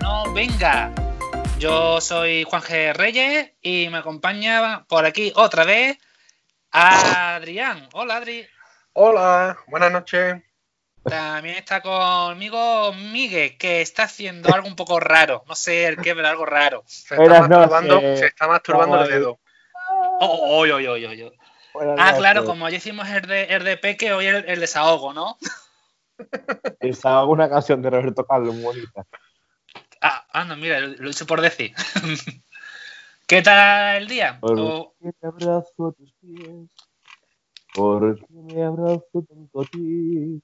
no venga. Yo soy Juan G. Reyes y me acompaña por aquí otra vez Adrián. Hola, Adri. Hola, buenas noches. También está conmigo Miguel, que está haciendo algo un poco raro. No sé el qué, pero algo raro. Se está masturbando, se está masturbando el dedo. Oh, oh, oh, oh, oh, oh. Ah, claro, como ya hicimos el de, el de Peque, hoy el, el desahogo, ¿no? Desahogo una canción de Roberto Carlos, muy bonita. Ah, ah, no, mira, lo he hecho por decir. ¿Qué tal el día? Por O- qué me abrazo a tus pies, por qué me abrazo tanto a ti.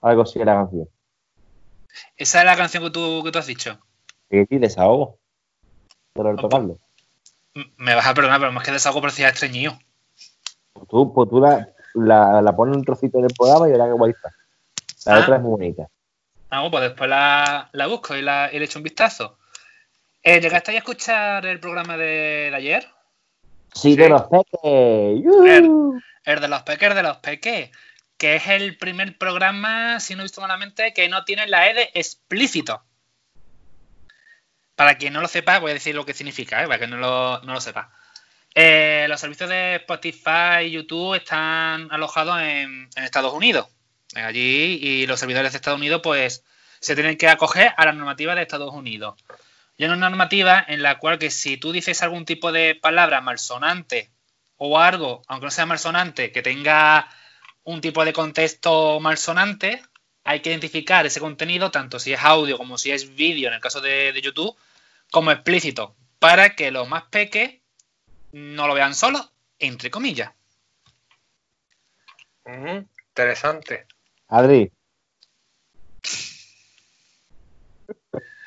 Algo así era la canción. esa es la canción que tú, que tú has dicho. Sí, sí, desahogo. Carlos. M- Me vas a perdonar, pero más que desahogo parecía estreñido. Pues tú, pues tú la, la, la pones un trocito en el programa y verás que guay está. La Ah. otra es muy bonita. Bueno, pues después la, la busco y, la, y le echo un vistazo. Eh, ¿Llegaste a escuchar el programa de, de ayer? Sí, Sí. de los peques. El de los peques de los peques. Que es el primer programa, si no he visto malamente, que no tiene la E de explícito. Para quien no lo sepa, voy a decir lo que significa, ¿eh? para que no lo, no lo sepa. Eh, los servicios de Spotify y YouTube están alojados en, en Estados Unidos. Allí, y los servidores de Estados Unidos, pues, se tienen que acoger a la normativa de Estados Unidos. Y hay una normativa en la cual que si tú dices algún tipo de palabra malsonante o algo, aunque no sea malsonante, que tenga un tipo de contexto malsonante, hay que identificar ese contenido, tanto si es audio como si es vídeo, en el caso de, YouTube, como explícito, para que los más peques no lo vean solo, entre comillas. Interesante. Adri.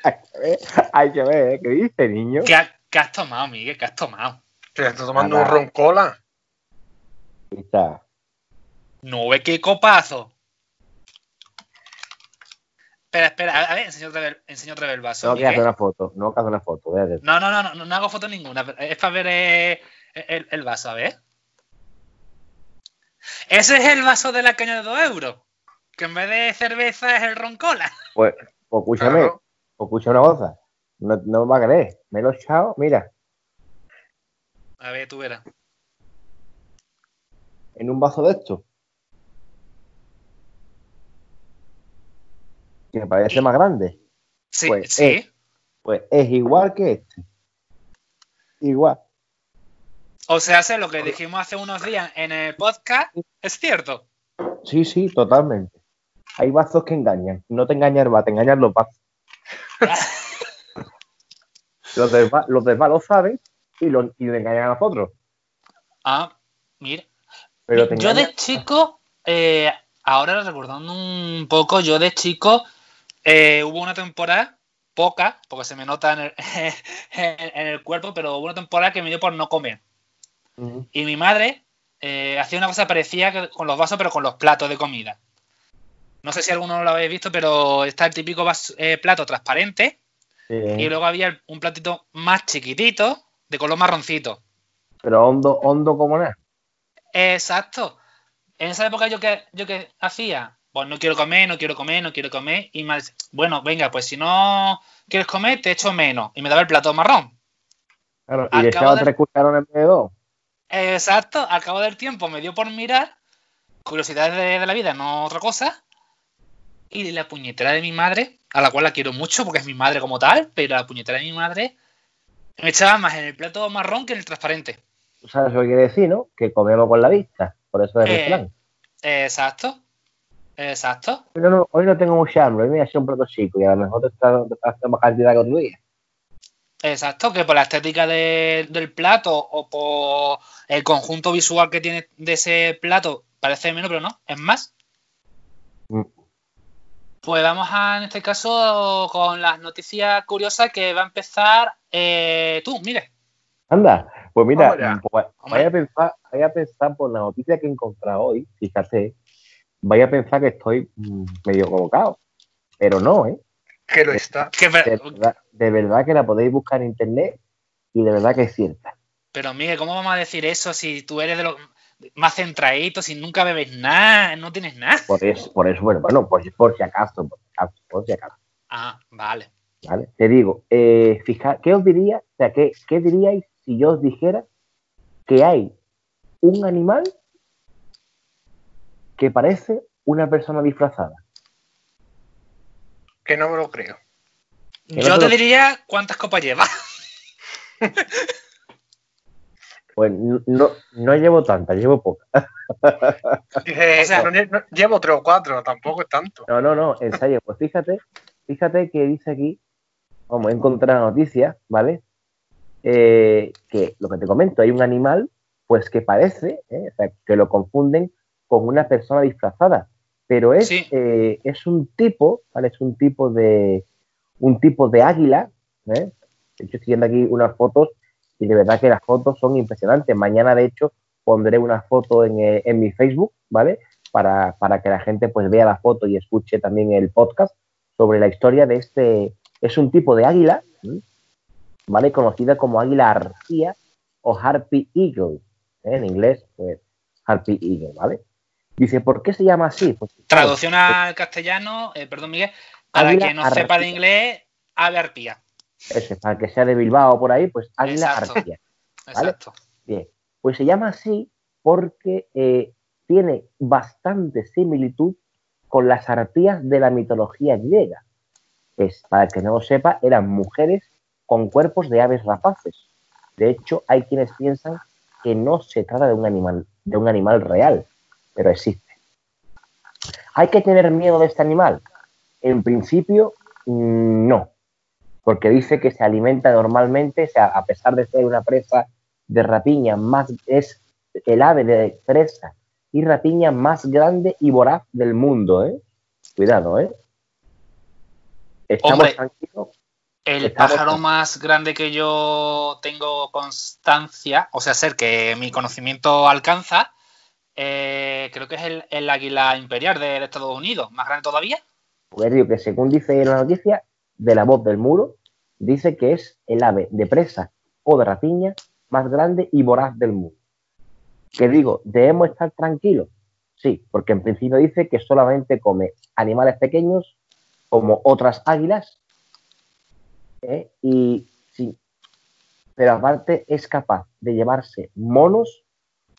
Hay que ver, hay que ver, ¿eh? ¿qué dice, niño? ¿Qué, ha- qué has tomado, Miguel? ¿Qué has tomado? Se está tomando Nada. un roncola. Ahí está. No ve qué copazo. Espera, espera, a ver, enseño otra vez, enseño otra vez el vaso. Tengo que hacer una foto, no que hacer una foto. No, no, no, no, no hago foto ninguna. Es para ver eh, el, el vaso, a ver. Ese es el vaso de la caña de 2 euros. Que en vez de cerveza es el roncola. Pues, pues escúchame, Claro. pues escucha una cosa. No, no me va a creer. Me lo he echado, mira, A ver, tú verás. en un vaso de esto. Que parece más grande. Sí, Pues, sí. Pues es igual que este. Igual. O sea, sé lo que dijimos hace unos días en el podcast. Es cierto. Sí, sí, totalmente. Hay vasos que engañan. No te engañan el va, te engañan los vasos. los, demás, los demás lo saben y lo, y lo engañan a nosotros. Ah, mira. Pero te yo de chico, eh, ahora recordando un poco, yo de chico eh, hubo una temporada, poca, porque se me nota en el, en- en el cuerpo, pero hubo una temporada que me dio por no comer. Y mi madre eh, hacía una cosa parecida con los vasos, pero con los platos de comida. No sé si alguno lo habéis visto, pero está el típico vaso- eh, plato transparente Sí, y luego había un platito más chiquitito de color marroncito. Pero hondo, hondo como nada. Exacto. En esa época yo que yo que hacía, pues no quiero comer, no quiero comer, no quiero comer y más, bueno, venga, pues si no quieres comer te echo menos y me daba el plato marrón. Claro, y le echaba de- tres cucharones de dos. Exacto. Al cabo del tiempo me dio por mirar curiosidades de, de la vida, no otra cosa. Y la puñetera de mi madre, a la cual la quiero mucho porque es mi madre como tal, pero la puñetera de mi madre me echaba más en el plato marrón que en el transparente. Sabes lo que quiere decir, ¿no? Que comemos con la vista. Por eso es Eh. refrán. Exacto. Exacto. Pero no, hoy no tengo mucha hambre. Hoy me voy a hacer un plato chico y a lo mejor te está te está más cantidad que otro día. Exacto, que por la estética de- del plato o por el conjunto visual que tiene de ese plato parece menos, pero no, es más. Pues vamos a, en este caso, con las noticias curiosas que va a empezar eh, tú, mire. Anda, pues mira, pues, vaya a pensar, vaya a pensar por la noticia que he encontrado hoy, fíjate, vaya a pensar que estoy mm, medio colocado. Pero no, ¿eh? Que lo está. Que- De verdad, de verdad que la podéis buscar en internet y de verdad que es cierta. pero Miguel, ¿cómo vamos a decir eso si tú eres de los más centradito, si nunca bebes nada, no tienes nada. Por eso, por eso bueno, bueno, por, por si acaso, por si acaso, por si acaso. Ah, vale. ¿Vale? Te digo, eh, fija, ¿qué os diría? O sea, ¿qué, ¿qué diríais si yo os dijera que hay un animal que parece una persona disfrazada? Que no me lo creo. No Yo te te lo- diría cuántas copas lleva. Pues no, no, llevo tantas, llevo pocas. O sea- no, no, llevo tres o cuatro, tampoco es tanto. No, no, no, en serio, pues fíjate, fíjate que dice aquí, vamos, he encontrado noticias, ¿vale? Eh, que lo que te comento, hay un animal, pues que parece, ¿eh? o sea, que lo confunden con una persona disfrazada, pero es, Sí. eh, es un tipo, ¿vale? Es un tipo de, un tipo de águila, ¿eh? De hecho, estoy viendo aquí unas fotos y de verdad que las fotos son impresionantes. Mañana, de hecho, pondré una foto en, eh, en mi Facebook, ¿vale? Para, para que la gente pues vea la foto y escuche también el podcast sobre la historia de este. Es un tipo de águila. ¿vale? Conocida como águila arcía o harpy eagle. ¿eh? En inglés, pues harpy eagle, ¿vale? Dice, ¿por qué se llama así? Pues, claro, Traducción al castellano, eh, perdón Miguel, para quien no sepa de inglés, ave arpía. Eso, para que sea de Bilbao por ahí, pues águila Exacto. arcía. ¿Vale? Exacto. Bien, pues se llama así porque eh, tiene bastante similitud con las arpías de la mitología griega. Es, para el que no lo sepa, eran mujeres con cuerpos de aves rapaces. De hecho, hay quienes piensan que no se trata de un animal, de un animal real, pero existe. ¿Hay que tener miedo de este animal? En principio, mm, no, porque dice que se alimenta normalmente, o sea, a pesar de ser una presa de rapiña más es el ave de presa y rapiña más grande y voraz del mundo, ¿eh? Cuidado, ¿eh? Estamos Hombre. tranquilos. El Estamos- pájaro más grande que yo tengo constancia, o sea, ser que mi conocimiento alcanza, eh, creo que es el, el águila imperial de, de Estados Unidos, más grande todavía. Pues digo que según dice la noticia, de la voz del muro, dice que es el ave de presa o de rapiña más grande y voraz del mundo. Que digo, ¿debemos estar tranquilos? Sí, porque en principio dice que solamente come animales pequeños como otras águilas ¿eh? y sí, pero aparte es capaz de llevarse monos,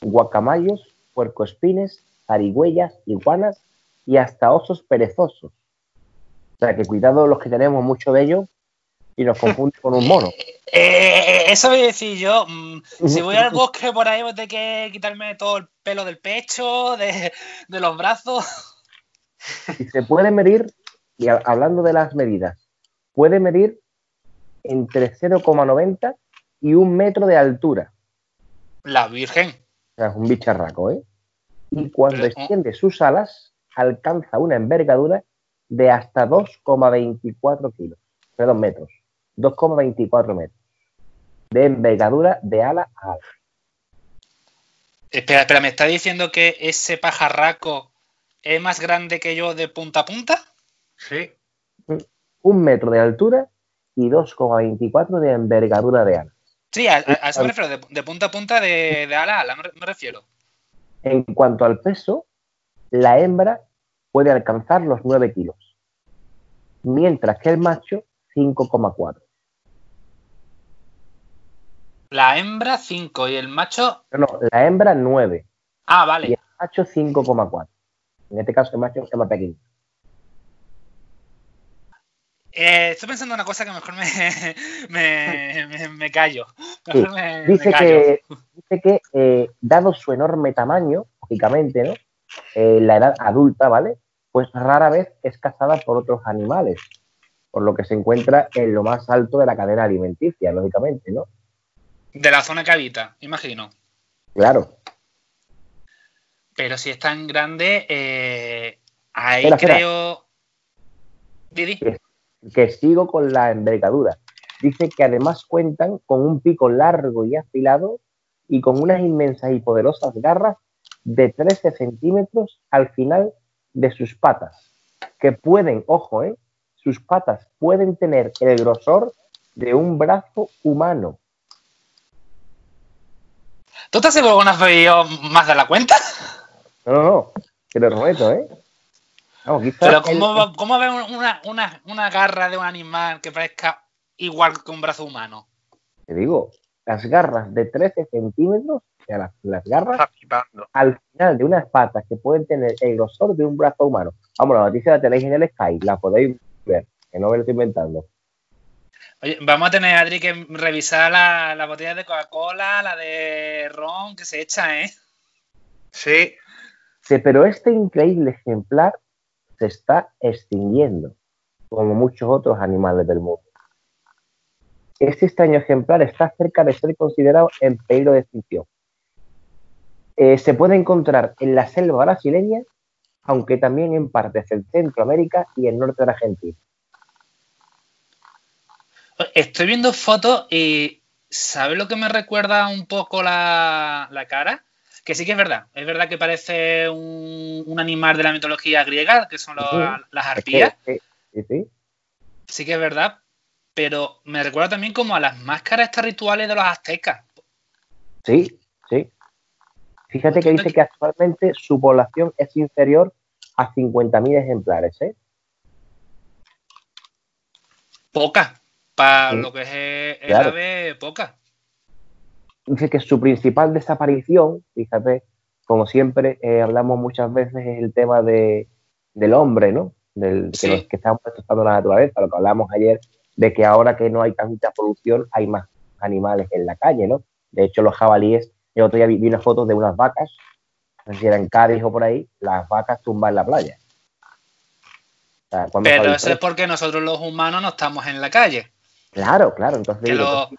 guacamayos, puercoespines, zarigüeyas, iguanas y hasta osos perezosos. O sea que cuidado los que tenemos mucho de ellos y nos confunde con un mono. Eh, eso voy a decir yo. mm, si voy al bosque por ahí, voy a tener que quitarme todo el pelo del pecho, de, de los brazos. Y se puede medir, y hablando de las medidas, puede medir entre 0,90 y un metro de altura. La Virgen. O sea, es un bicharraco, ¿eh? Y cuando Pero- extiende sus alas, alcanza una envergadura de hasta 2,24 kilos. Perdón, metros. 2,24 metros. De envergadura de ala a ala. Espera, espera, ¿me está diciendo que ese pajarraco es más grande que yo de punta a punta? Sí. Un metro de altura y 2,24 de envergadura de ala. Sí, a, a- a eso me refiero, de, de punta a punta de, de ala a ala, me refiero. En cuanto al peso, la hembra puede alcanzar los 9 kilos, mientras que el macho 5,4. La hembra 5 y el macho. No, no, la hembra 9 Ah, y vale. el macho 5,4. En este caso el macho es más pequeño. Eh, estoy pensando una cosa que mejor me, me, me- me callo. Sí, Mejor me, me Dice callo. que, dice que eh, dado su enorme tamaño, lógicamente, ¿no? Eh, la edad adulta, ¿vale? Pues rara vez es cazada por otros animales, por lo que se encuentra en lo más alto de la cadena alimenticia, lógicamente, ¿no? De la zona que habita, imagino. Claro. Pero si es tan grande, eh, ahí Espera, espera. creo. Didi. que sigo con la envergadura. Dice que además cuentan con un pico largo y afilado y con unas inmensas y poderosas garras de 13 centímetros al final de sus patas, que pueden, ojo, ¿eh? sus patas pueden tener el grosor de un brazo humano. ¿Tú estás seguro que no has bebido más de la cuenta? No, no, no. Te lo prometo, ¿eh? Vamos, Pero el- ¿cómo, va- cómo ver una, una, una garra de un animal que parezca igual que un brazo humano? Te digo, las garras de 13 centímetros, las, las garras al final de unas patas que pueden tener el grosor de un brazo humano. Vamos, la noticia la tenéis en el Sky, la podéis ver, que no me lo estoy inventando. Oye, vamos a tener, Adri, que revisar la, la botella de Coca-Cola, la de ron que se echa, ¿eh? Sí, Sí, pero este increíble ejemplar se está extinguiendo, como muchos otros animales del mundo. Este extraño ejemplar está cerca de ser considerado en peligro de extinción. Eh, se puede encontrar en la selva brasileña, aunque también en partes del Centroamérica y el norte de Argentina. Estoy viendo fotos y ¿sabes lo que me recuerda un poco la, la cara? Que sí que es verdad. Es verdad que parece un, un animal de la mitología griega, que son los- Sí. las arpías. sí, sí, sí. Sí que es verdad. Pero me recuerda también como a las máscaras estas rituales de los aztecas. Sí, sí. Fíjate que dice que actualmente su población es inferior a 50.000 ejemplares, ¿eh? Pocas. Para Sí. lo que es el, el Claro. ave, pocas. Dice que su principal desaparición, fíjate, como siempre eh, hablamos muchas veces, es el tema de, del hombre, ¿no? Del, Sí. que, nos- que estamos destrozando la naturaleza, lo que hablamos ayer, de que ahora que no hay tanta polución, hay más animales en la calle, ¿no? De hecho, los jabalíes, el otro día vi, vi unas fotos de unas vacas, no sé si era en Cádiz o por ahí, las vacas tumban en la playa. O sea, ¿cuándo se ha Pero eso es porque nosotros los humanos no estamos en la calle. Claro, claro, entonces Que, digo, lo,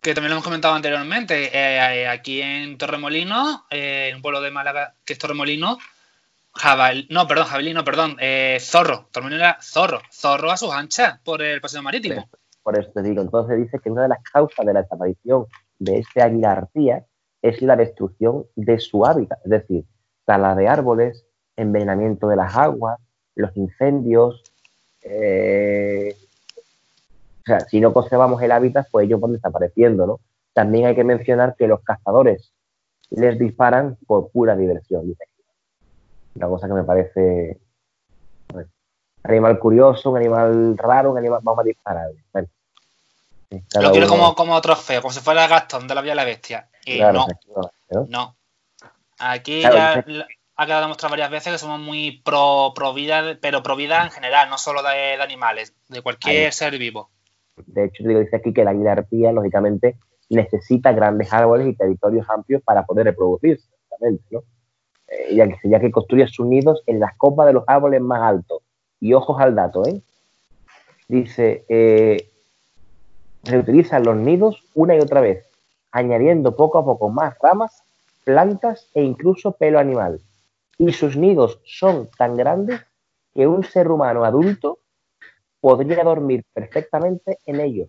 que también lo hemos comentado anteriormente. eh, eh, aquí en Torremolinos, eh, en un pueblo de Málaga que es Torremolinos, Jabal, no, perdón, jabalí, no, perdón, eh, zorro. Torremolinos era zorro. Zorro a sus anchas por el paseo marítimo. Por eso te digo, entonces dice que una de las causas de la desaparición de este águila arpía es la destrucción de su hábitat, es decir, tala de árboles, envenenamiento de las aguas, los incendios. eh, o sea, si no conservamos el hábitat, pues ellos van desapareciendo, ¿no? También hay que mencionar que los cazadores les disparan por pura diversión. Una cosa que me parece animal curioso, un animal raro, un animal. Vamos a disparar. Bueno, cada Lo quiero uno- como, como trofeo, como si fuera Gastón de la Vía de la Bestia. Y claro, no, ¿no? Aquí Claro, ya ha quedado demostrado varias veces que somos muy pro, pro vida, pero pro vida en general, no solo de, de animales, de cualquier Ahí. ser vivo. De hecho, digo, dice aquí que la águila arpía, lógicamente, necesita grandes árboles y territorios amplios para poder reproducirse. Eh, ya, que, ya que construye sus nidos en las copas de los árboles más altos. Y ojos al dato, ¿eh? Dice, eh, reutilizan los nidos una y otra vez, añadiendo poco a poco más ramas, plantas e incluso pelo animal. Y sus nidos son tan grandes que un ser humano adulto podría dormir perfectamente en ellos.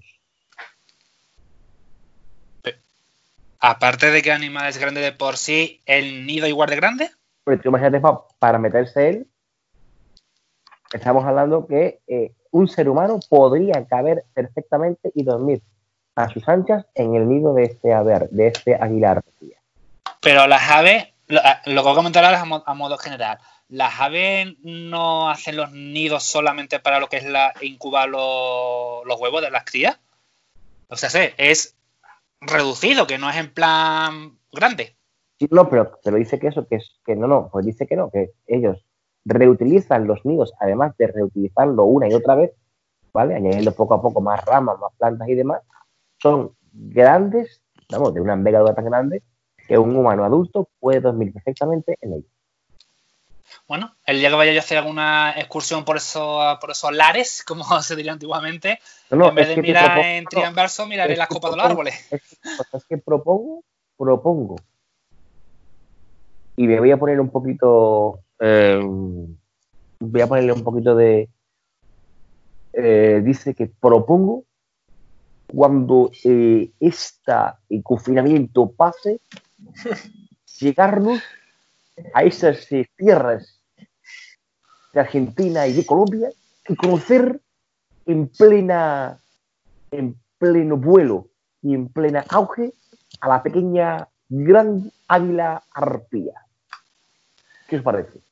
Aparte de que animal es grande de por sí, el nido igual de grande. Pero tú imagínate, pa- para meterse él, estamos hablando que eh, un ser humano podría caber perfectamente y dormir a sus anchas en el nido de este ave, de este águila Pero las aves, lo, ah, lo que voy a comentar ahora es a, mo- a modo general. Las aves no hacen los nidos solamente para lo que es la incubar los, los huevos de las crías. O sea, sé, es reducido, que no es en plan grande. Sí, no, pero, pero dice que eso, que es que no, no, pues dice que no, que ellos reutilizan los nidos, además de reutilizarlo una y otra vez, ¿vale? Añadiendo poco a poco más ramas, más plantas y demás, son grandes, vamos, de una envergadura tan grande que un humano adulto puede dormir perfectamente en ellos. Bueno, el día que vaya yo a hacer alguna excursión por esos, por esos lares, como se diría antiguamente, No, no, en vez de mirar propongo- en trianverso, miraré las copas de los árboles. Es que propongo, propongo. Y me voy a poner un poquito. Eh, voy a ponerle un poquito de. eh, dice que propongo cuando eh, este confinamiento pase, llegarnos a esas eh, tierras de Argentina y de Colombia y conocer en plena en pleno vuelo y en plena auge a la pequeña gran águila arpía. ¿Qué os parece?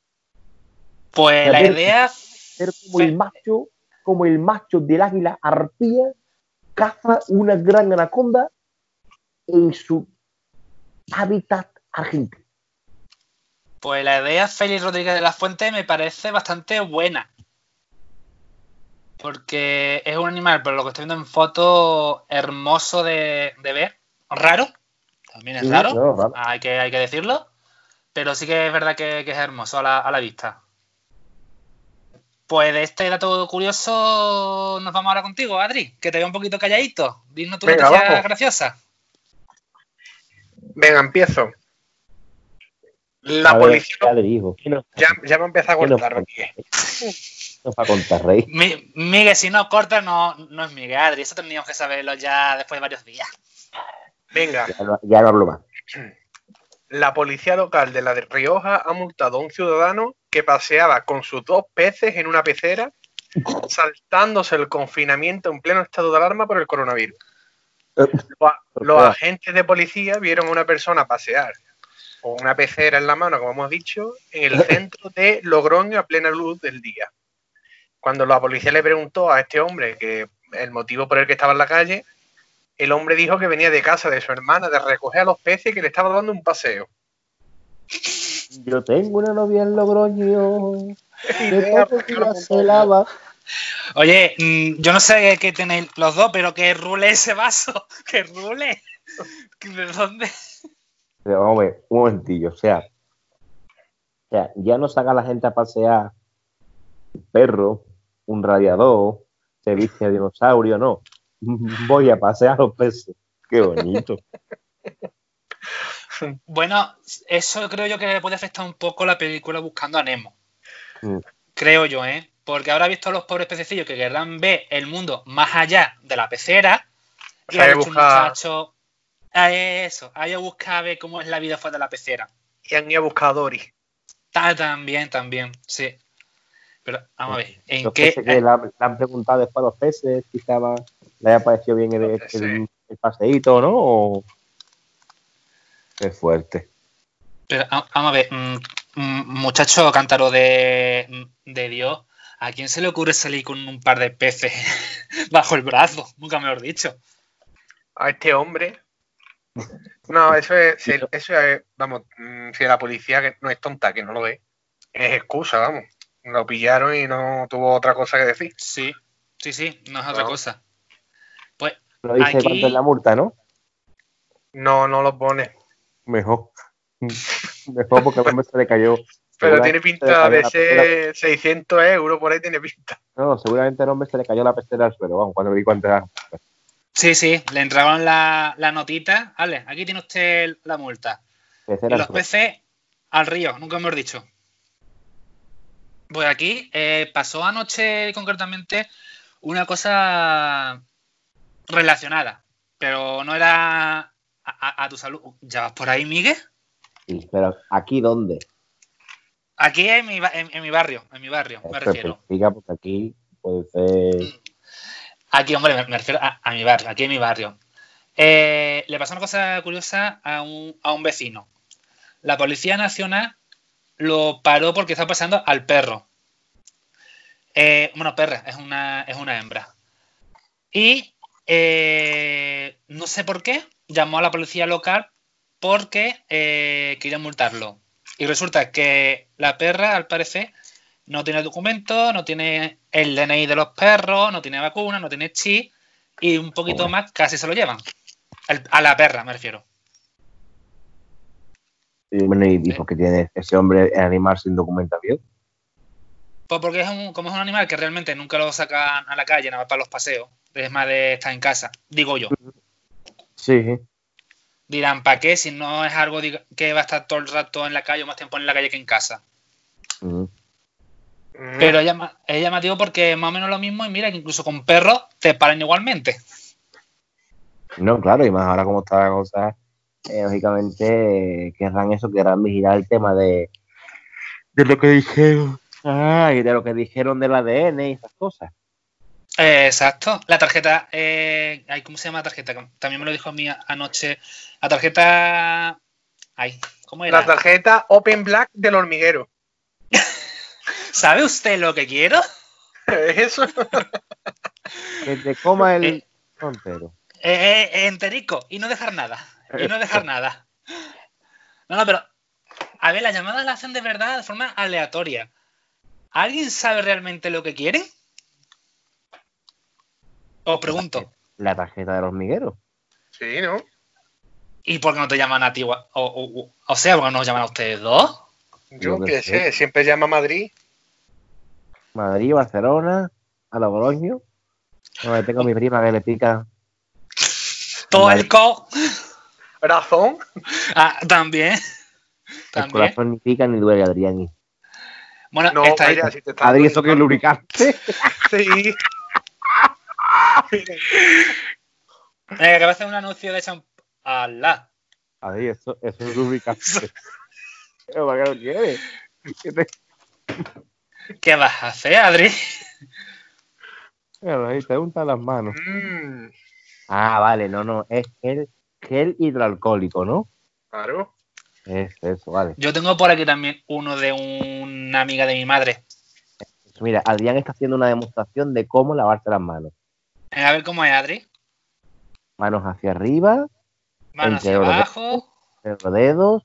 Pues la idea. Ser como el macho, como el macho del águila arpía, caza una gran anaconda en su hábitat argentino. Pues la idea Félix Rodríguez de la Fuente me parece bastante buena. Porque es un animal, por lo que estoy viendo en foto, hermoso de, de ver. Raro. También es Sí, raro. no, raro. Hay, que, hay que decirlo. Pero sí que es verdad que, que es hermoso a la, a la vista. Pues de este dato curioso nos vamos ahora contigo, Adri. Que te veo un poquito calladito. Dinos tu Venga, noticia vamos. graciosa. Venga, empiezo. La ver, policía. ¿qué nos, Ya, ya me empieza a cortar, nos va a contar, Rey? Mi- Miguel, si no corta, no, no es Miguel, Adri. Eso tendríamos que saberlo ya después de varios días. Venga, Ya no, ya no hablo más. la policía local de la de Rioja ha multado a un ciudadano que paseaba con sus dos peces en una pecera, saltándose el confinamiento en pleno estado de alarma por el coronavirus. Eh, Los, los Ostras. agentes de policía vieron a una persona pasear con una pecera en la mano, como hemos dicho, en el centro de Logroño a plena luz del día. Cuando la policía le preguntó a este hombre que el motivo por el que estaba en la calle, el hombre dijo que venía de casa de su hermana de recoger a los peces y que le estaba dando un paseo. Yo tengo una novia en Logroño. Que se lava. Oye, mm, yo no sé qué tenéis los dos, pero que rule ese vaso. Que rule. ¿De dónde? Pero vamos a ver, un momentillo, o sea, o sea, ya no saca la gente a pasear un perro, un radiador, se viste a dinosaurio, no. Voy a pasear los peces. Qué bonito. Bueno, eso creo yo que puede afectar un poco la película Buscando a Nemo. Mm. Creo yo, ¿eh? Porque ahora he visto a los pobres pececillos que querrán ver el mundo más allá de la pecera. O Y sea, ha que dicho un busca- muchacho. A eso, hay que buscar ver cómo es la vida fuera de la pecera. Y han ido a buscar a Dory. Ta- También, también, sí. Pero vamos a ver, ¿en Los qué? peces que le han, le han preguntado después a los peces, si estaba, le haya parecido bien el, el- el paseíto, ¿no? O- Qué fuerte. Pero ah, vamos a ver, mm, mm, muchacho cántaro de, de Dios, ¿a quién se le ocurre salir con un par de peces bajo el brazo? Nunca mejor dicho. a este hombre. No, eso es, eso es, vamos, mm, si la policía que no es tonta, que no lo ve, es excusa, vamos. Lo pillaron y no tuvo otra cosa que decir. Sí, sí, sí, no es otra cosa. Pues No dice Aquí- cuánto es la multa, ¿no? No, no lo pone. Mejor. Mejor porque al hombre se le cayó. Pero tiene pinta de ser 600 euros, por ahí tiene pinta. No, seguramente al hombre se le cayó la pecera al suelo. Vamos, cuando vi cuánto era. sí, sí, le entregaron la, la notita. Vale, aquí tiene usted la multa. Pecera Y los peces al río, nunca mejor dicho. Pues aquí eh, pasó anoche concretamente una cosa relacionada, pero no era a, a- a tu salud. ¿Ya vas por ahí, Miguel? Sí, pero ¿aquí dónde? Aquí en mi, en, en mi barrio, en mi barrio, me refiero. pues, diga, porque aquí puede ser. Aquí, hombre, me, me refiero a, a mi barrio, aquí en mi barrio. Eh, le pasó una cosa curiosa a un, a un vecino. La Policía Nacional lo paró porque estaba pasando al perro. Eh, bueno, perra, es una, es una hembra. Y eh, no sé por qué, llamó a la policía local porque eh, querían multarlo. Y resulta que la perra, al parecer, no tiene documento, no tiene el DNI de los perros, no tiene vacuna, no tiene chip y un poquito Joder. más casi se lo llevan. El- a la perra, me refiero. Y bueno, y dijo que tiene ese hombre el animal sin documentación. Pues porque es un, como es un animal que realmente nunca lo sacan a la calle, nada más para los paseos, es más de estar en casa, digo yo. Sí. Dirán, ¿para qué? Si no es algo que va a estar todo el rato en la calle o más tiempo en la calle que en casa. Mm. Pero es llama- es llamativo porque es más o menos lo mismo y mira que incluso con perros te paran igualmente. No, claro, y más ahora como está la cosa, eh, lógicamente eh, querrán eso, querrán vigilar el tema de, de lo que dijeron. Ah, y de lo que dijeron del ADN y esas cosas. Eh, exacto. La tarjeta, eh, ay, ¿cómo se llama la tarjeta? También me lo dijo a mí anoche. La tarjeta Ay, ¿cómo era? La tarjeta Open Black del hormiguero. ¿Sabe usted lo que quiero? ¿Es eso? Que te coma el Eh. entero. Eh, eh, enterico y no dejar nada. Y no dejar nada. No, no, pero. A ver, las llamadas las hacen de verdad de forma aleatoria. ¿Alguien sabe realmente lo que quieren? Os pregunto. La tarjeta del hormiguero. Sí, ¿no? ¿Y por qué no te llaman a ti? O, o, o- o sea, ¿por qué no os llaman a ustedes dos? Yo qué sé. sé, siempre llama a Madrid. Madrid, Barcelona, a Logroño. Donde tengo a mi prima que le pica. Todo el co. Razón. Ah, también. El También. corazón ni pica ni duele, Adrián. Bueno, No, está ahí. vaya, si te estás Adri, eso que es lubricante. Sí. Venga, que va a hacer un anuncio de champú. ¡Hala! Adri, eso, eso es ¿Para qué te- ¿Qué vas a hacer, Adri? Claro, ahí te untan las manos. Mm, Ah, vale, no, no, es gel, gel hidroalcohólico, ¿no? claro. Es eso, vale. Yo tengo por aquí también uno de una amiga de mi madre. Mira, Adrián está haciendo una demostración de cómo lavarse las manos. A ver cómo es, Adri. Manos hacia arriba, Mano hacia abajo. los dedos.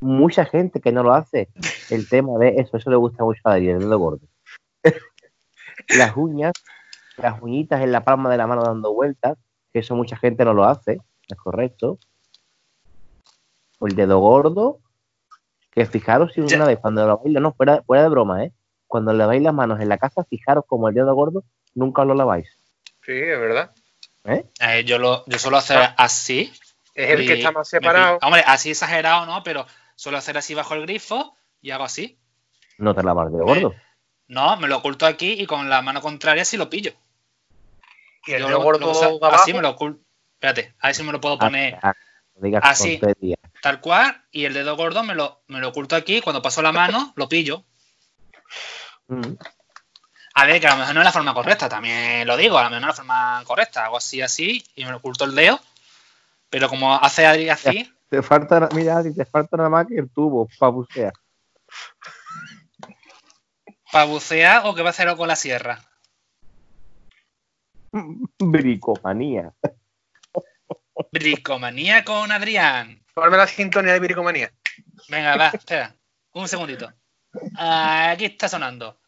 Mucha gente que no lo hace. El tema de eso, eso le gusta mucho a Adrián, el dedo gordo. las uñas, las uñitas en la palma de la mano dando vueltas, que eso mucha gente no lo hace, es correcto. O el dedo gordo, que fijaros si una vez cuando lo bailas, no, fuera, fuera de broma, ¿eh? Cuando laváis las manos en la casa, fijaros como el dedo gordo nunca lo laváis. Sí, es verdad. Eh, yo, lo, yo suelo hacer Ah. así. Es el que está más separado. Hombre, así exagerado no, pero suelo hacer así bajo el grifo y hago así. No te lavas el dedo gordo. No, me lo oculto aquí y con la mano contraria sí lo pillo. Y el lo- gordo lo uso- abajo. así me lo oculto. Espérate, a ver si me lo puedo poner Ah, no digas así. tal cual y el dedo gordo me lo, me lo oculto aquí. Cuando paso la mano, lo pillo. Mm. A ver, que a lo mejor no es la forma correcta, también lo digo, a lo mejor no es la forma correcta. Hago así, así y me lo oculto el dedo. Pero como hace Adri así, Te falta, mira, Adri, te falta nada más que el tubo para bucear. ¿para bucear o qué va a hacerlo con la sierra? Bricomanía. Bricomanía con Adrián. Ponme la sintonía de Viricomanía. Venga, va, espera. Un segundito. Aquí está sonando.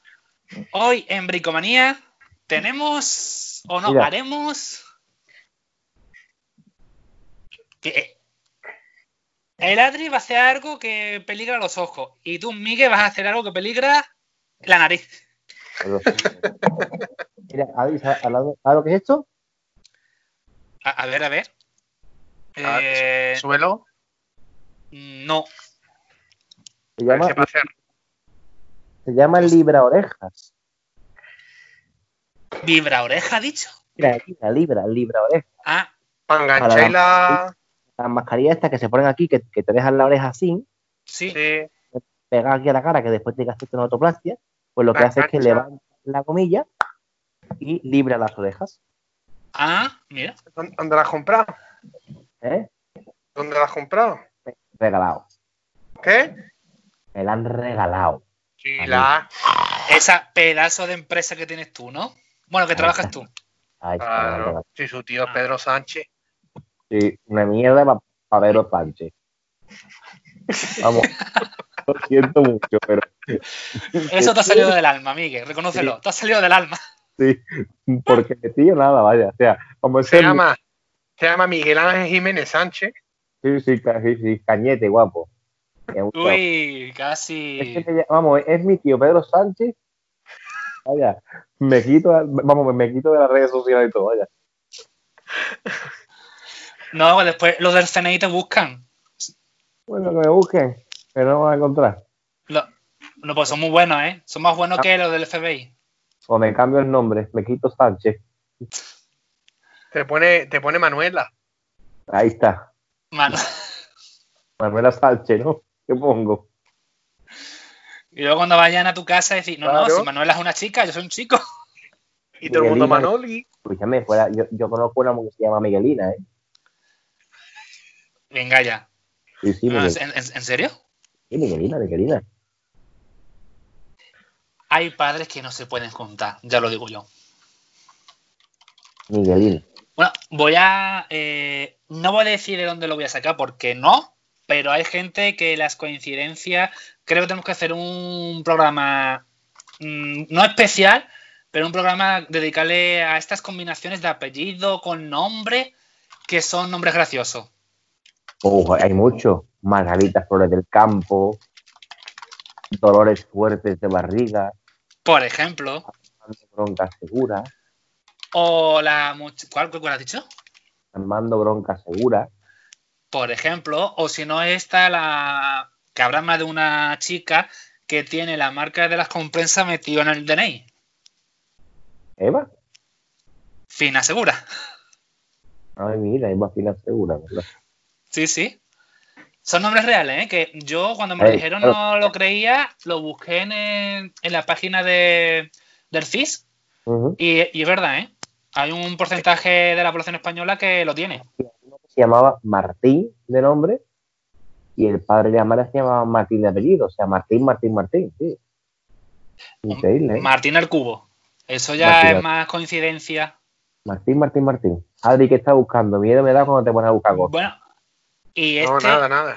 Hoy en Bricomanía tenemos. O no, Mira. haremos. Que el Adri va a hacer algo que peligra los ojos. Y tú, Miguel, vas a hacer algo que peligra la nariz. Mira, Adri, ¿sabes sabes lo que es esto? A, a ver, a ver. Ah, Eh, Súbelo. no. Se A llama. Se llama libra orejas. ¿Vibra oreja, ha dicho? La libra, libra oreja. Ah, Para enganchar la. Las mascarillas estas que se ponen aquí, que, que te dejan la oreja así, sí. Sí. pegadas aquí a la cara, que después te hacerte una autoplastia, pues lo que hace es que levanta la comilla y libra las orejas. Ah, mira. ¿Dónde dónde la has comprado? ¿Eh? ¿Dónde la has comprado? Regalado. ¿Qué? Me la han regalado. Sí, A mí. la. Esa pedazo de empresa que tienes tú, ¿no? Bueno, que trabajas tú. Ay, Claro. Sí, su tío es. Pedro Sánchez. Sí, una mierda para Pedro Sánchez. Vamos, lo siento mucho, pero. Eso te ha salido del alma, Miguel, reconócelo. Te ha salido del alma. Sí, porque tío, nada, vaya. O sea, como Se ese- llama, se llama Miguel Ángel Jiménez Sánchez. Sí, sí, sí, cañete, guapo. Uy, Es casi. que me ll- vamos, es mi tío Pedro Sánchez. Vaya, me quito, vamos, me quito de las redes sociales y todo, vaya. No, después los del CNI te buscan. Bueno, que me busquen, pero no van a encontrar. Lo- No, pues son muy buenos, ¿eh? Son más buenos que los del FBI. O me cambio el nombre, me quito Sánchez. Te pone, te pone Manuela. Ahí está. Manuela Sánchez, ¿no? ¿Qué pongo? Y luego cuando vayan a tu casa decir, no, no, si Manuela es una chica, yo soy un chico. Y todo el mundo. Manoli. Escúchame, fuera, yo, yo conozco una mujer que se llama Miguelina, ¿eh? Venga ya. Sí, sí, Ah, Miguel- ¿En, en- en serio? sí, Miguelina, Miguelina. Hay padres que no se pueden juntar, ya lo digo yo. Miguelina. Bueno, voy a. eh, no voy a decir de dónde lo voy a sacar porque no, pero hay gente que las coincidencias. Creo que tenemos que hacer un programa mm, no especial, pero un programa dedicarle a estas combinaciones de apellido con nombre que son nombres graciosos. Oh, hay mucho. Margaritas Flores del Campo, dolores fuertes de barriga, Por ejemplo, bronca segura, o la. much- ¿Cuál, cuál has dicho? Armando bronca segura. Por ejemplo, o si no, esta la. que habrá más de una chica que tiene la marca de las comprensas metido en el DNI. Eva. Fina segura. Ay, mira, Eva Fina segura, ¿verdad? Sí, sí. Son nombres reales, ¿eh? Que yo cuando me lo dijeron claro. no lo creía, lo busqué en, el- en la página de, del CIS Ujú. y, y es verdad, ¿eh? Hay un porcentaje de la población española que lo tiene. Se llamaba Martín de nombre y el padre de la madre se llamaba Martín de apellido. O sea, Martín, Martín, Martín. Sí. Increíble, ¿eh? Martín el Cubo. Eso ya Martín es más coincidencia. Martín, Martín, Martín. Adri, ¿qué estás buscando? Miedo me da cuando te pones a buscar cosas. Bueno, y No, este, nada, nada.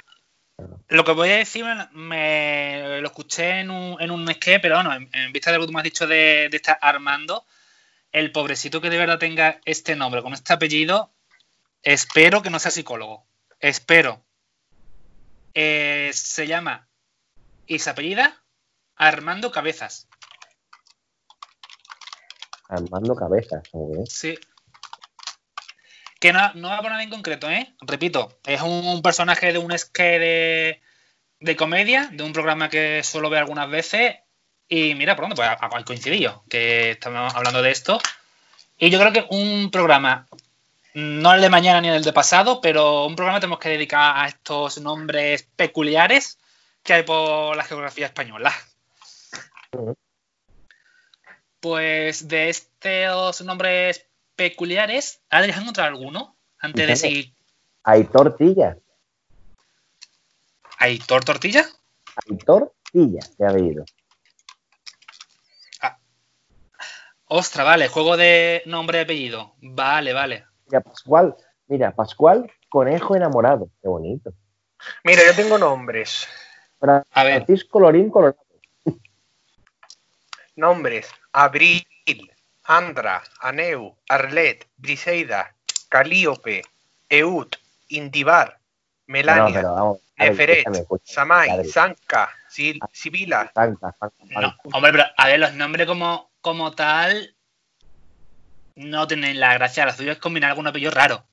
lo que voy a decir me, me lo escuché en un, en un sketch, pero bueno, en, en vista de lo que tú me has dicho de, de estar Armando, el pobrecito que de verdad tenga este nombre con este apellido, espero que no sea psicólogo. Espero. Eh, se llama y se apellida Armando Cabezas. Armando cabezas. joder. Sí. Que no, no va por nada en concreto, ¿eh? Repito, es un, un personaje de un sketch de, de comedia, de un programa que suelo ver algunas veces. Y mira, por dónde, pues ha coincidido que estamos hablando de esto. Y yo creo que un programa, no el de mañana ni el de pasado, pero un programa tenemos que dedicar a estos nombres peculiares que hay por la geografía española. Pues de estos nombres peculiares, ¿has encontrado alguno? Antes de seguir. Hay tortillas. ¿Aitor Tortilla? Hay tortillas de apellido. Ostra, vale, juego de nombre y apellido. Vale, vale. Pascual. Mira, Pascual, conejo enamorado. Qué bonito. Mira, yo tengo nombres. A ver. Francisco Lorín Colorado. Nombres. Abril, Andra, Aneu, Arlet, Briseida, Calíope, Eut, Indivar, No, Melania, vamos. ver, Neferet, Adri. Sanka, Sil- Sibila. No, hombre, pero a ver, los nombres como, como tal no tienen la gracia. Lo suyo es combinar algún apellido raro.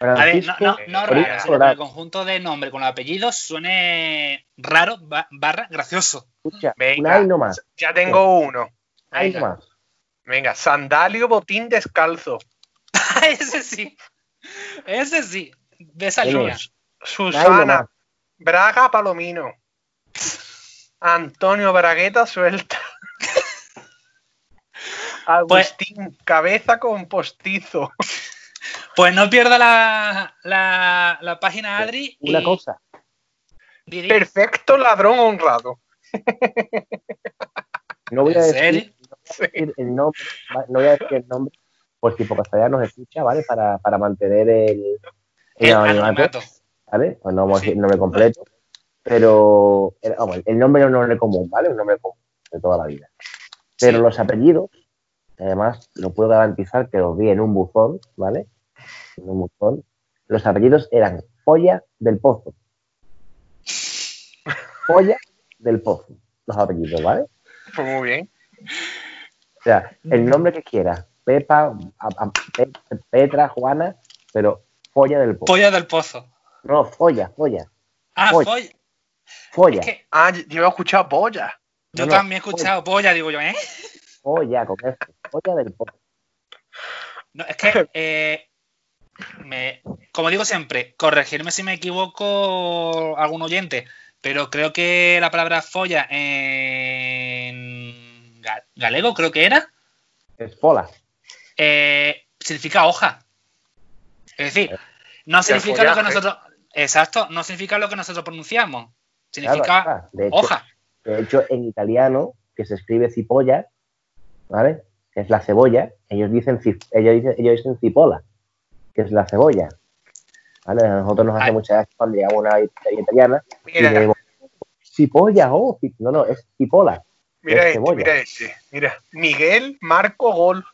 A ver, no, no, no raro, sino que Colorado. el conjunto de nombre con los apellidos suene raro ba- barra gracioso. Escucha, Venga. una y no más. Ya tengo uno. Ahí no Venga. más. Venga, sandalio, botín descalzo. Ese sí. Ese sí. De esa línea. Susana. Braga, Palomino. Antonio Bragueta, suelta. Agustín, cabeza con postizo. Pues no pierda la, la, la página Adri. y- Una cosa. Perfecto ladrón honrado. No voy a ¿En decir, serio? no voy a decir el nombre, no voy a decir el nombre, por si por casualidad nos escucha, ¿vale? Para, para mantener el, el El anonimato. ¿vale? Pues no vamos a decir el nombre completo, pero el, vamos, el nombre es un nombre común, ¿vale? Un nombre común de toda la vida. Pero Sí. los apellidos, además, lo puedo garantizar que los vi en un buzón, ¿vale? En un buzón. Los apellidos eran Polla del Pozo. Polla del Pozo. Los apellidos, ¿vale? Pues muy bien. O sea, el nombre que quieras. Pepa, a- a- Pe- Petra, Juana, pero Folla del Pozo. Polla del pozo. No, Folla, Folla. Ah, Polla. polla. Folla, Es que Ah, yo he escuchado polla. yo No, también he escuchado polla, digo yo, ¿eh? Folla, con F. Folla del Pozo. No, es que, eh, me, como digo siempre, corregirme si me equivoco algún oyente, pero creo que la palabra folla en ga- galego, creo que era, Es Fola. eh, significa hoja. Es decir, no significa lo que nosotros, Exacto, no significa lo que nosotros pronunciamos. Claro, Significa está. de, hecho, hoja. de hecho, en italiano, que se escribe cipolla, ¿vale? Que es la cebolla, ellos dicen, ellos dicen, ellos dicen cipola, que es la cebolla. ¿Vale? A nosotros nos hace muchas veces cuando llegamos a una pizzería italiana y Mira, le digo, cipolla, oh, cip- no, no, es cipola. mira es este, cebolla. mira este. Mira, Miguel Marco Gol.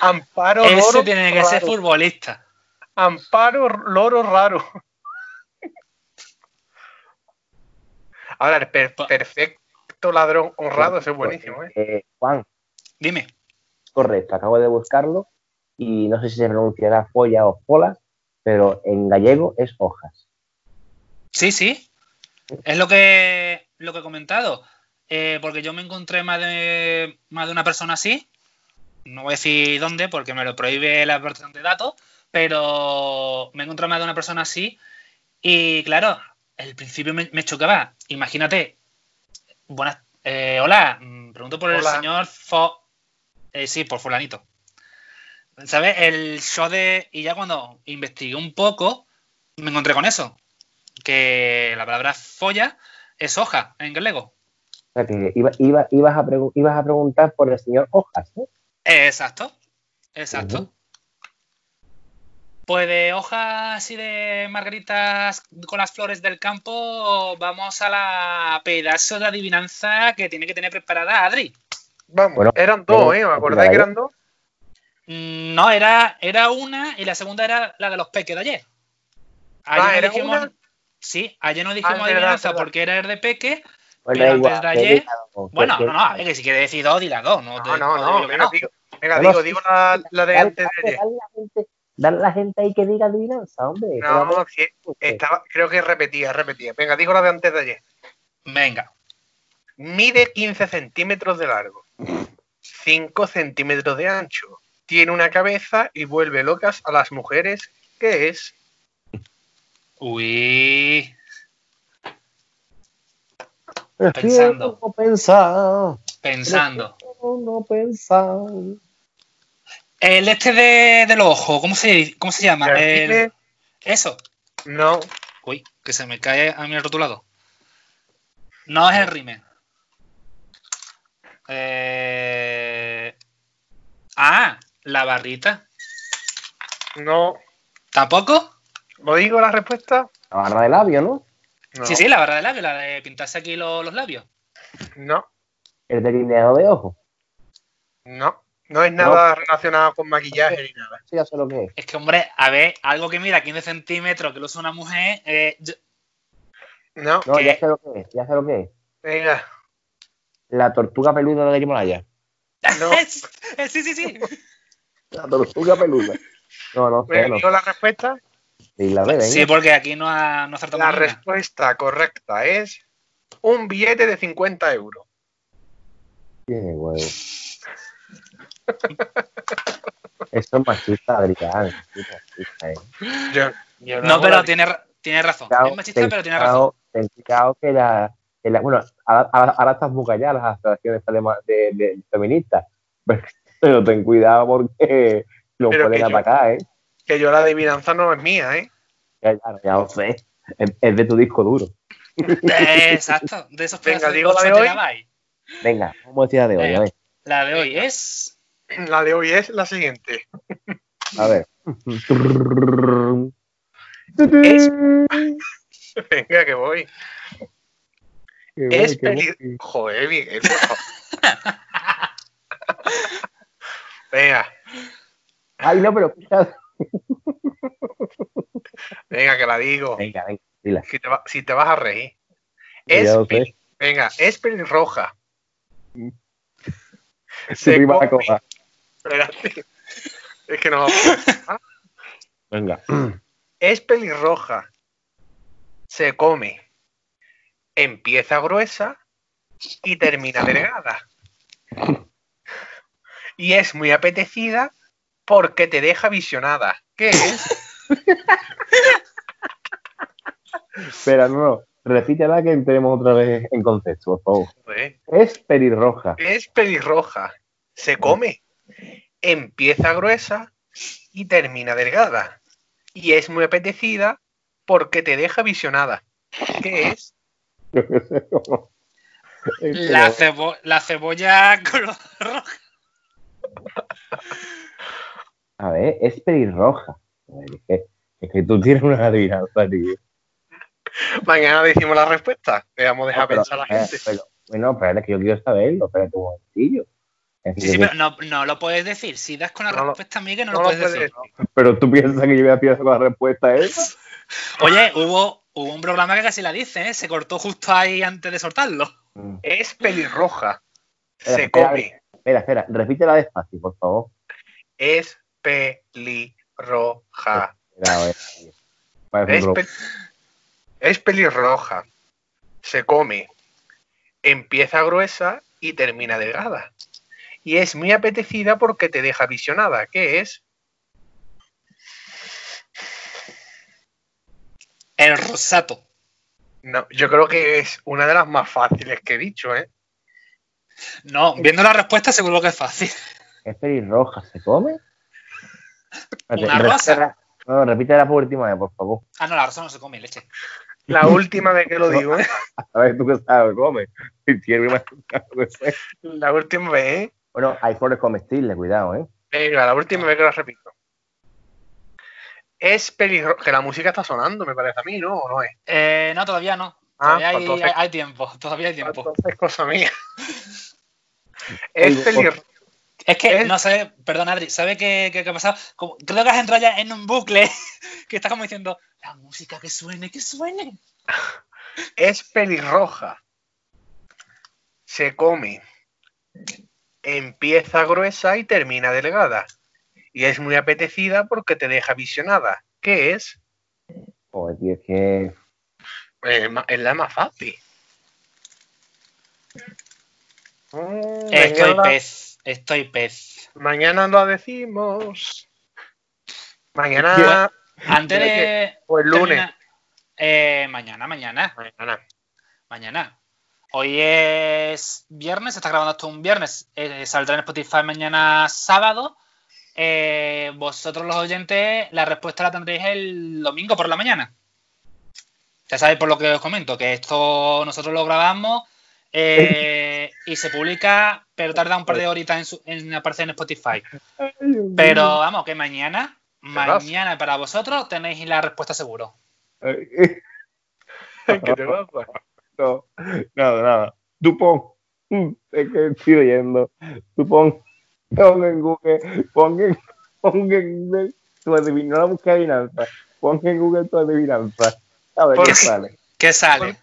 Amparo Ese Loro tiene que ser futbolista. Amparo Loro Raro. Ahora, per- perfecto ladrón honrado, ese es buenísimo, ¿eh? Eh, Juan, Dime. correcto, acabo de buscarlo y no sé si se pronunciará folla o fola, pero en gallego es hojas. Sí, sí. Es lo que, lo que he comentado. Eh, porque yo me encontré más de, más de una persona así. No voy a decir dónde porque me lo prohíbe la protección de datos. Pero me encontré más de una persona así. Y claro, al principio me, me chocaba. Imagínate. Buenas. eh, hola, mm, pregunto por el señor Fo. eh, sí, por Fulanito. ¿Sabes? El show de. Y ya cuando investigué un poco, me encontré con eso que la palabra folla es hoja en galego. O sea que iba- iba- ibas, a ibas a preguntar por el señor Hojas, ¿no? Exacto, exacto. Pues de hojas así de margaritas con las flores del campo, vamos a la pedazo de adivinanza que tiene que tener preparada Adri. Vamos, Bueno, eran dos, ¿eh? ¿Me acordáis que eran dos? Mm, No, era, era una y la segunda era la de los peques de ayer. Ayer Ah, no ¿era dijimos, una? Sí, ayer no dijimos Ah, es verdad, adivinanza verdad. porque era el de peque. Pues Pero igual, antes de ayer- diga dos, Bueno, no, no, a ver, que si quiere decir dos, diga dos. No, No, te- no, no no. digo Venga, no. digo, digo, la, la de antes de ayer. Dale a la gente, ahí que diga adivinanza, hombre. No, estaba, creo que repetía, repetía. Venga, digo la de antes de ayer. Venga. Mide 15 centímetros de largo, 5 centímetros de ancho. Tiene una cabeza y vuelve locas a las mujeres. ¿Qué es? Uy. Pensando. Pensando. prefiero no pensar. El este de, del ojo, ¿cómo se, cómo se llama? El- eso. No, Uy, que se me cae a mi rotulado. No es el rime. Eh... Ah, la barrita. no. ¿Tampoco? ¿Lo digo la respuesta? La barra de labio, ¿no? No. Sí, sí, la barra de labios, la de pintarse aquí lo- los labios. No, El delineado de ojo. no. No es nada relacionado con maquillaje ni nada. Sí, ya sé lo que es. Es que, hombre, a ver, algo que mida 15 centímetros, que lo usa una mujer, eh, yo- No, No, ¿Qué? ya sé lo que es, ya sé lo que es. venga. La tortuga peluda de la Himalaya. No. Sí, sí, sí. La tortuga peluda. No, no sé, no digo la respuesta. Sí, la. Sí, porque aquí no ha, no acertamos La ninguna. respuesta correcta es un billete de 50 euros. Tiene huevo. Eso es machista, Adrián. Es machista, ¿eh? Yo, yo No, pero tiene, tiene razón. Cuidado, Es machista, pero tiene razón. ten cuidado que la, que la- bueno, ahora, ahora, estás muy calladas las asociaciones alema- de, de feministas, pero, ten cuidado porque lo Pero pueden que yo- atacar, ¿eh? Que yo la adivinanza no es mía, ¿eh? Ya, ya, ya lo sé, es, es de tu disco duro. Eh, Exacto, de esos Venga, de digo la de hoy. Venga, vamos a decir la de hoy, a ver. La de hoy es. La de hoy es la siguiente. A ver. Es- Venga, que voy. Qué Es guay, qué peli- guay. Joder, Miguel. Venga, Ay, no, pero escucha. venga, que la digo. Venga, venga, dila. Si te, va- si te vas a reír. Es peli- venga, es pelirroja. Se la come. Espérate. Es que no. Venga. Es pelirroja. Se come. Empieza gruesa y termina delgada. Y es muy apetecida porque te deja visionada. ¿Qué es? Espera, no, no. Repítela que entremos otra vez en concepto, por favor. Es pelirroja. Es pelirroja. Se come. Empieza gruesa y termina delgada. y es muy apetecida porque te deja visionada. ¿Qué es? La, cebo- la cebolla color roja. A ver, es pelirroja. Es, que, es que tú tienes una adivinanza, tío. Mañana decimos la respuesta. A dejar No, pero, pensar a la eh, gente. pero, bueno, espérate, que yo quiero saberlo. Espérate un momentillo. Sí, sí, pero no, no lo puedes decir. Si das con la No respuesta, Miguel, no, no lo lo puedes puede decir. decir. pero tú piensas que yo voy a piensar con la respuesta esa. Oye, hubo, hubo un programa que casi la dice, ¿eh? Se cortó justo ahí antes de soltarlo. Mm. Es pelirroja. Espera, Se espera, come. Espera, espera, repítela despacio, por favor. Es pelirroja. Espera, a ver. Parece un Es, ro- pe- es pelirroja. Se come. Empieza gruesa y termina delgada. Y es muy apetecida porque te deja visionada. ¿Qué es? El rosato. No, yo creo que es una de las más fáciles que he dicho, ¿eh? No, viendo la respuesta seguro que es fácil. ¿Es pelirroja? ¿Se come? Una rosa. No, repítela por última vez, por favor. Ah, no, la rosa no se come, leche. La última vez que lo digo, ¿eh? A ver, tú que sabes, come. Que. La última vez, ¿eh? Bueno, hay flores comestibles, cuidado, ¿eh? Venga, la última vez que lo repito. Es pelirroja. Que la música está sonando, me parece a mí, ¿no? ¿O no es? Eh, no, todavía no. Ah, Todavía hay, pues entonces- hay- hay tiempo, todavía hay tiempo. Entonces, cosa mía. es pelirroja. Es que, no sé, perdón Adri, ¿sabe qué, qué- qué ha pasado? Como- creo que has entrado ya en un bucle que está como diciendo, la música que suene, que suene. Es pelirroja. Se come. Empieza gruesa y termina delgada. Y es muy apetecida porque te deja visionada. ¿Qué es? Joder, tío, es que. Eh, es la más fácil. Mm, Estoy mañana, pez, estoy pez. mañana lo decimos. Mañana Antes ¿Tiene de... o el lunes. eh, mañana, mañana, Mañana. mañana. Hoy es viernes, se está grabando esto un viernes. eh, saldrá en Spotify mañana sábado. Eh, vosotros los oyentes, la respuesta la tendréis el domingo por la mañana. Ya sabéis por lo que os comento, que esto nosotros lo grabamos eh, y se publica, pero tarda un par de horitas en, su- en aparecer en Spotify. Pero vamos, que mañana, vas? mañana para vosotros tenéis la respuesta seguro. ¿Qué te pasa? No, nada, nada. Tú pon. mm, Es que estoy oyendo. Tú pon. En Google. Pon en, pon en Google tu adivinanza. No la busques adivinanza. Pon en Google tu adivinanza. A ver ¿Por qué qué? sale. ¿Qué sale?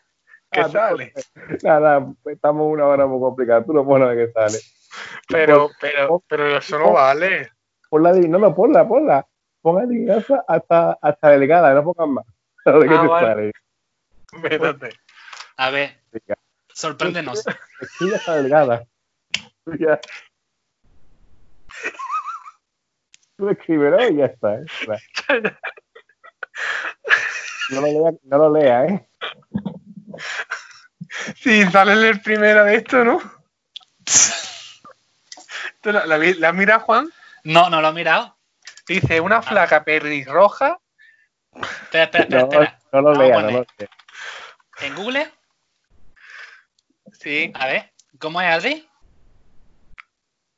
¿Qué Ah, sale? Nada, estamos una hora muy complicada. Tú lo pones a ver qué sale. Pero, pero, pero eso no vale. Pon la adivinanza. No, no, ponla, ponla. Pon adivinanza hasta, hasta delgada. No pongas más. A ver qué Ah, te vale. sale. Espérate. A ver, sorpréndenos. Escribe hasta delgada. Tú ya. Tú escríbelo y ya está. ¿eh? No lo lea, no lo lea, ¿eh? Sí, sale el primero de esto, ¿no? ¿Tú la, la, vi- la mira, Juan? No, no lo he mirado. Dice, una flaca pelirroja. Espera, espera, espera. No, espera. no lo lea, no lo lea. En Google, Sí. a ver, ¿cómo es Adri?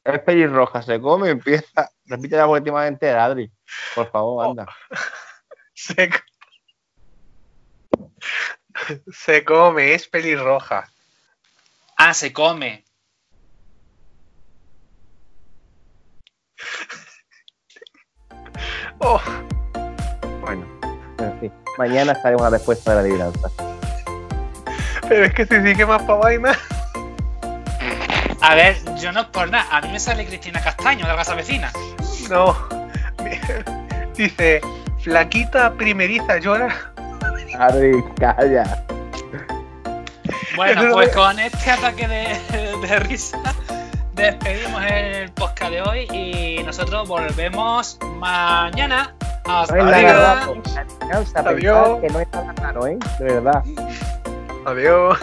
Es pelirroja, se come, empieza. Repite la última entera, Adri. Por favor, anda. Se, se come, es pelirroja. Ah, se come. Oh, Bueno, en fin. Mañana sale una respuesta de la adivinanza. Pero es que si sigue más para vaina. A ver, yo no por nada. A mí me sale Cristina Castaño de la casa vecina. No. Dice, flaquita primeriza llora. Adri, calla. Bueno, Eso pues es- con este ataque de, de risa despedimos el podcast de hoy y nosotros volvemos mañana. Hasta No es Adiós. que no es nada raro, ¿eh? De verdad. Adiós.